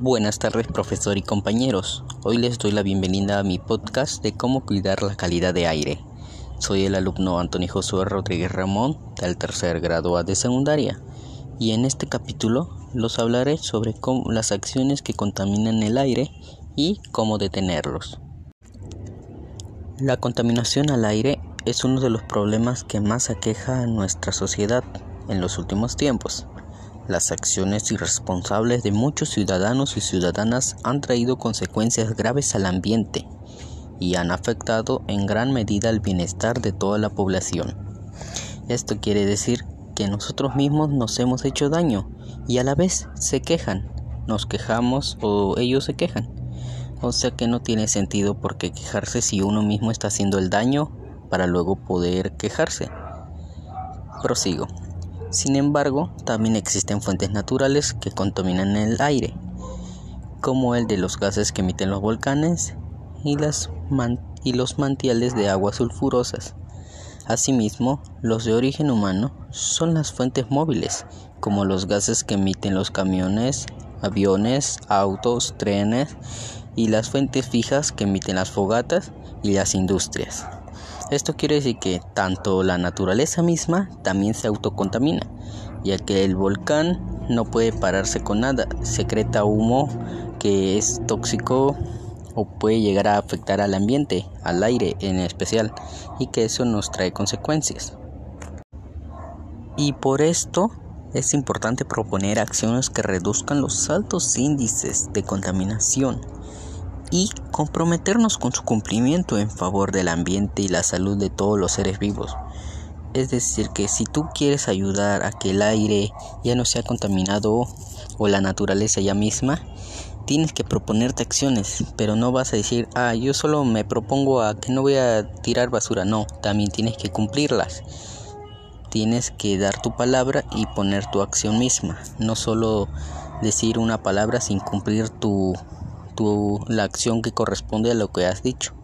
Buenas tardes profesor y compañeros. Hoy les doy la bienvenida a mi podcast de cómo cuidar la calidad de aire. Soy el alumno Antonio Josué Rodríguez Ramón del tercer grado de secundaria y en este capítulo los hablaré sobre las acciones que contaminan el aire y cómo detenerlos. La contaminación al aire es uno de los problemas que más aqueja a nuestra sociedad en los últimos tiempos. Las acciones irresponsables de muchos ciudadanos y ciudadanas han traído consecuencias graves al ambiente y han afectado en gran medida el bienestar de toda la población. Esto quiere decir que nosotros mismos nos hemos hecho daño y a la vez se quejan, nos quejamos o ellos se quejan. O sea que no tiene sentido por qué quejarse si uno mismo está haciendo el daño para luego poder quejarse. Prosigo. Sin embargo, también existen fuentes naturales que contaminan el aire, como el de los gases que emiten los volcanes y, los mantiales de aguas sulfurosas. Asimismo, los de origen humano son las fuentes móviles, como los gases que emiten los camiones, aviones, autos, trenes y las fuentes fijas que emiten las fogatas y las industrias. Esto quiere decir que tanto la naturaleza misma también se autocontamina, ya que el volcán no puede pararse con nada, secreta humo que es tóxico o puede llegar a afectar al ambiente, al aire en especial, y que eso nos trae consecuencias. Y por esto es importante proponer acciones que reduzcan los altos índices de contaminación y comprometernos con su cumplimiento en favor del ambiente y la salud de todos los seres vivos. Es decir, que si tú quieres ayudar a que el aire ya no sea contaminado o la naturaleza ya misma, tienes que proponerte acciones, pero no vas a decir, ah, yo solo me propongo a que no voy a tirar basura, no, también tienes que cumplirlas. Tienes que dar tu palabra y poner tu acción misma, no solo decir una palabra sin cumplir tu la acción que corresponde a lo que has dicho.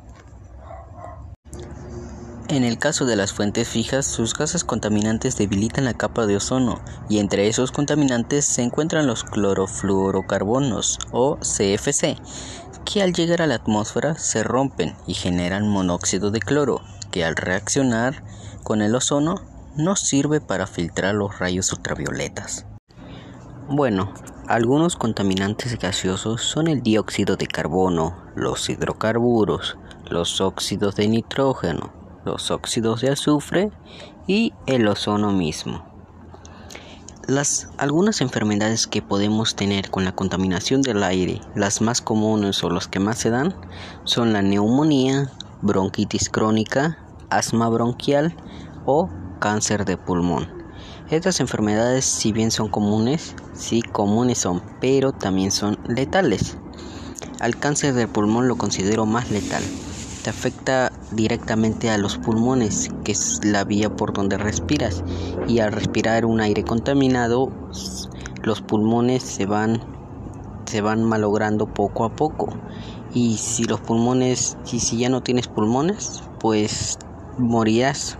En el caso de las fuentes fijas, sus gases contaminantes debilitan la capa de ozono y entre esos contaminantes se encuentran los clorofluorocarbonos o CFC, que al llegar a la atmósfera se rompen y generan monóxido de cloro, que al reaccionar con el ozono no sirve para filtrar los rayos ultravioletas. Bueno, algunos contaminantes gaseosos son el dióxido de carbono, los hidrocarburos, los óxidos de nitrógeno, los óxidos de azufre y el ozono mismo. Las algunas enfermedades que podemos tener con la contaminación del aire, las más comunes o las que más se dan, son la neumonía, bronquitis crónica, asma bronquial o cáncer de pulmón. Estas enfermedades, si bien son comunes, sí comunes son, pero también son letales. Al cáncer del pulmón lo considero más letal. Te afecta directamente a los pulmones, que es la vía por donde respiras, y al respirar un aire contaminado, los pulmones se van se van malogrando poco a poco. Y si los pulmones, si ya no tienes pulmones, pues morirás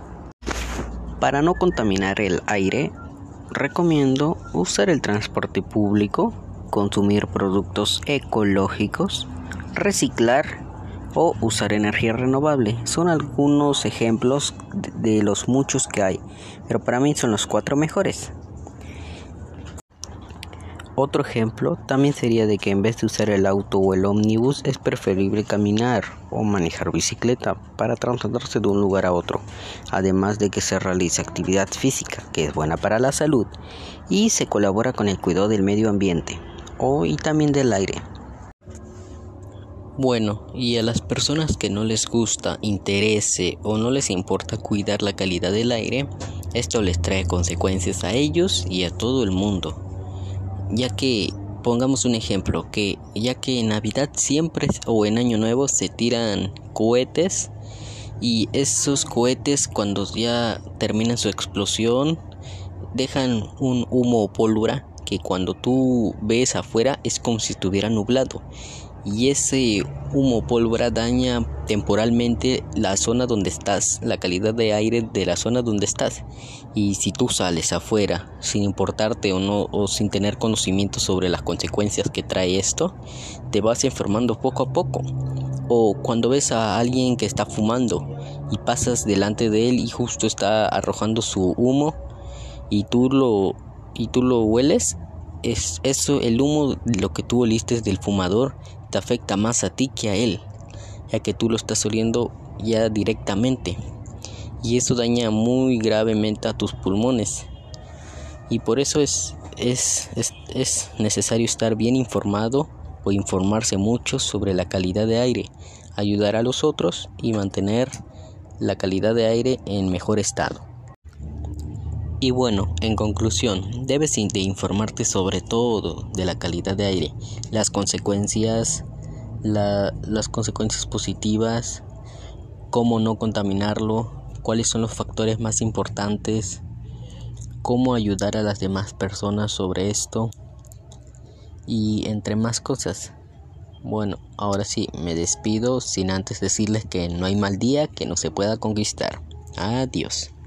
para no contaminar el aire, recomiendo usar el transporte público, consumir productos ecológicos, reciclar o usar energía renovable. Son algunos ejemplos de los muchos que hay, pero para mí son los cuatro mejores. Otro ejemplo también sería de que en vez de usar el auto o el ómnibus es preferible caminar o manejar bicicleta para trasladarse de un lugar a otro, además de que se realiza actividad física que es buena para la salud y se colabora con el cuidado del medio ambiente o y también del aire. Bueno, y a las personas que no les gusta, interese o no les importa cuidar la calidad del aire, esto les trae consecuencias a ellos y a todo el mundo ya que pongamos un ejemplo que ya que en Navidad siempre o en Año Nuevo se tiran cohetes y esos cohetes cuando ya terminan su explosión dejan un humo o pólvora que cuando tú ves afuera es como si estuviera nublado y ese humo pólvora daña temporalmente la zona donde estás, la calidad de aire de la zona donde estás. Y si tú sales afuera sin importarte o no o sin tener conocimiento sobre las consecuencias que trae esto, te vas enfermando poco a poco. O cuando ves a alguien que está fumando y pasas delante de él y justo está arrojando su humo y tú lo y tú lo hueles, es eso el humo lo que tú oliste del fumador te afecta más a ti que a él, ya que tú lo estás oliendo ya directamente. Y eso daña muy gravemente a tus pulmones. Y por eso es, es, es, es necesario estar bien informado o informarse mucho sobre la calidad de aire, ayudar a los otros y mantener la calidad de aire en mejor estado. Y bueno, en conclusión, debes de informarte sobre todo de la calidad de aire, las consecuencias, las consecuencias positivas, cómo no contaminarlo, cuáles son los factores más importantes, cómo ayudar a las demás personas sobre esto y entre más cosas. Bueno, ahora sí, me despido sin antes decirles que no hay mal día que no se pueda conquistar. Adiós.